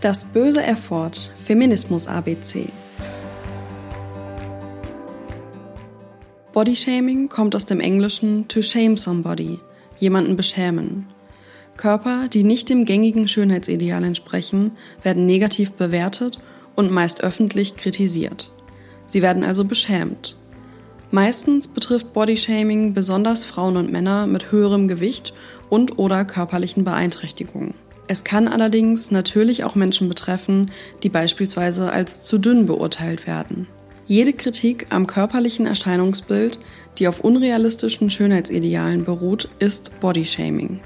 Das böse Erford Feminismus ABC. Bodyshaming kommt aus dem Englischen to shame somebody, jemanden beschämen. Körper, die nicht dem gängigen Schönheitsideal entsprechen, werden negativ bewertet und meist öffentlich kritisiert. Sie werden also beschämt. Meistens betrifft Bodyshaming besonders Frauen und Männer mit höherem Gewicht und oder körperlichen Beeinträchtigungen. Es kann allerdings natürlich auch Menschen betreffen, die beispielsweise als zu dünn beurteilt werden. Jede Kritik am körperlichen Erscheinungsbild, die auf unrealistischen Schönheitsidealen beruht, ist Bodyshaming.